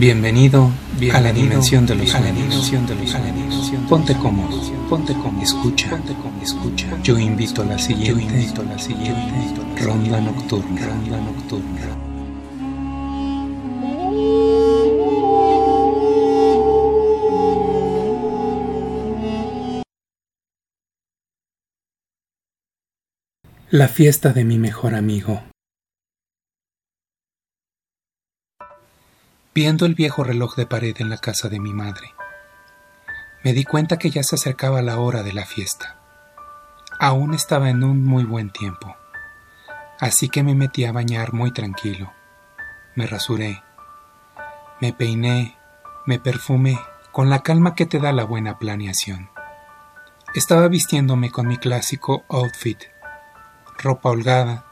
Bienvenido, a la dimensión de los sueños. Ponte cómodo, ponte cómodo, escucha, ponte cómodo, escucha. Yo invito a la siguiente, yo invito a la siguiente ronda nocturna, ronda nocturna. La fiesta de mi mejor amigo. Viendo el viejo reloj de pared en la casa de mi madre. Me di cuenta que ya se acercaba la hora de la fiesta. Aún estaba en un muy buen tiempo, así que me metí a bañar muy tranquilo. Me rasuré, me peiné, me perfumé con la calma que te da la buena planeación. Estaba vistiéndome con mi clásico outfit, ropa holgada,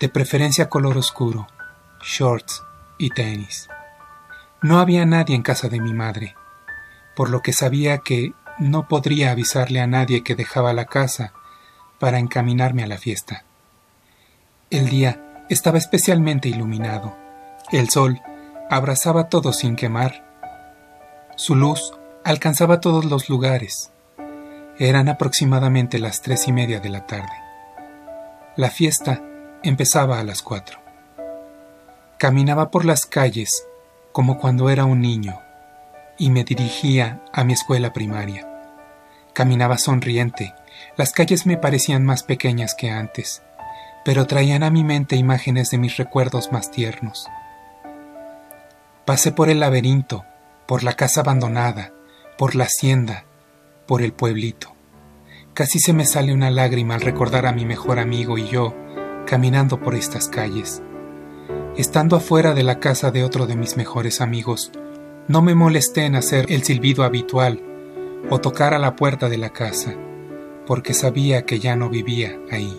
de preferencia color oscuro, shorts y tenis. No había nadie en casa de mi madre, por lo que sabía que no podría avisarle a nadie que dejaba la casa para encaminarme a la fiesta. El día estaba especialmente iluminado. El sol abrazaba todo sin quemar. Su luz alcanzaba todos los lugares. Eran aproximadamente las tres y media de la tarde. La fiesta empezaba a las cuatro. Caminaba por las calles como cuando era un niño, y me dirigía a mi escuela primaria. Caminaba sonriente, las calles me parecían más pequeñas que antes, pero traían a mi mente imágenes de mis recuerdos más tiernos. Pasé por el laberinto, por la casa abandonada, por la hacienda, por el pueblito. Casi se me sale una lágrima al recordar a mi mejor amigo y yo caminando por estas calles. Estando afuera de la casa de otro de mis mejores amigos, no me molesté en hacer el silbido habitual o tocar a la puerta de la casa, porque sabía que ya no vivía ahí.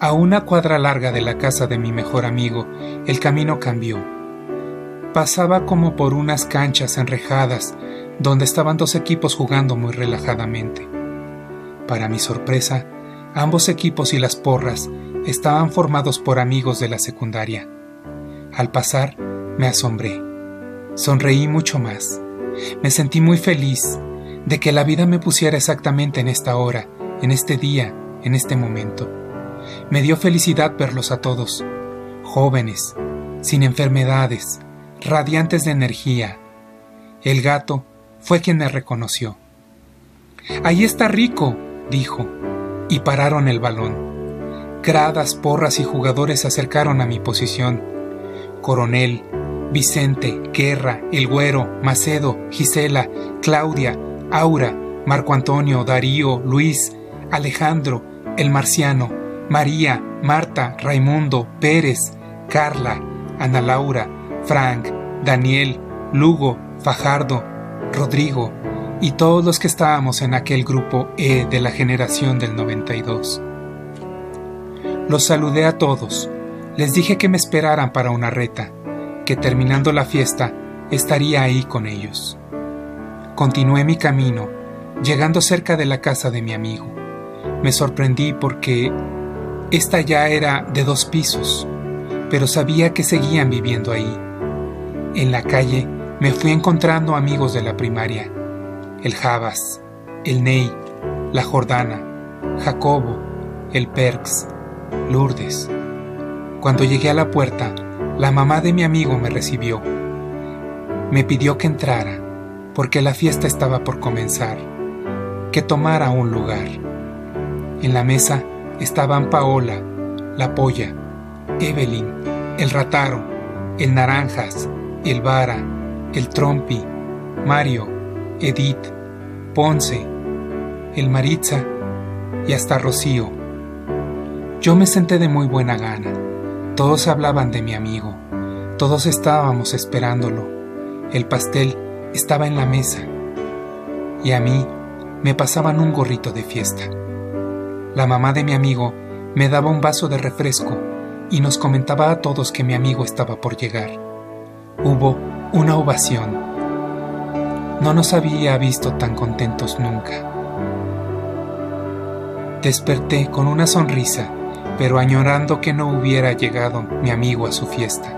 A una cuadra larga de la casa de mi mejor amigo, el camino cambió. Pasaba como por unas canchas enrejadas donde estaban dos equipos jugando muy relajadamente. Para mi sorpresa, ambos equipos y las porras estaban formados por amigos de la secundaria. Al pasar, me asombré. Sonreí mucho más. Me sentí muy feliz de que la vida me pusiera exactamente en esta hora, en este día, en este momento. Me dio felicidad verlos a todos, jóvenes, sin enfermedades, radiantes de energía. El gato fue quien me reconoció. Ahí está Rico, dijo, y pararon el balón. Gradas, porras y jugadores se acercaron a mi posición. Coronel, Vicente, Guerra, El Güero, Macedo, Gisela, Claudia, Aura, Marco Antonio, Darío, Luis, Alejandro, El Marciano, María, Marta, Raimundo, Pérez, Carla, Ana Laura, Frank, Daniel, Lugo, Fajardo, Rodrigo y todos los que estábamos en aquel grupo E de la generación del 92. Los saludé a todos. Les dije que me esperaran para una reta, que terminando la fiesta estaría ahí con ellos. Continué mi camino, llegando cerca de la casa de mi amigo. Me sorprendí porque esta ya era de dos pisos, pero sabía que seguían viviendo ahí. En la calle me fui encontrando amigos de la primaria, el Javas, el Ney, la Jordana, Jacobo, el Perks, Lourdes. Cuando llegué a la puerta, la mamá de mi amigo me recibió. Me pidió que entrara, porque la fiesta estaba por comenzar, que tomara un lugar. En la mesa estaban Paola, la polla, Evelyn, el rataro, el naranjas, el vara, el trompi, Mario, Edith, Ponce, el Maritza y hasta Rocío. Yo me senté de muy buena gana. Todos hablaban de mi amigo. Todos estábamos esperándolo. El pastel estaba en la mesa. Y a mí me pasaban un gorrito de fiesta. La mamá de mi amigo me daba un vaso de refresco y nos comentaba a todos que mi amigo estaba por llegar. Hubo una ovación. No nos había visto tan contentos nunca. Desperté con una sonrisa pero añorando que no hubiera llegado mi amigo a su fiesta.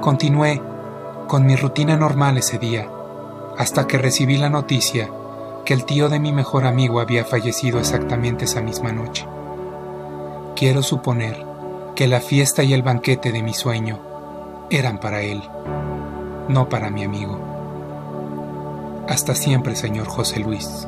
Continué con mi rutina normal ese día, hasta que recibí la noticia que el tío de mi mejor amigo había fallecido exactamente esa misma noche. Quiero suponer que la fiesta y el banquete de mi sueño eran para él, no para mi amigo. Hasta siempre, señor José Luis.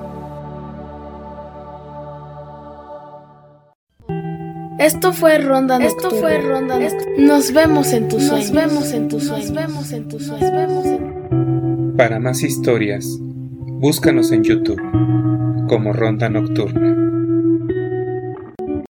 Esto fue Ronda Esto fue Ronda Nos vemos en tus sueños. Nos vemos en tus sueños. Nos vemos en tus sueños. Para más historias, búscanos en YouTube como Ronda Nocturna.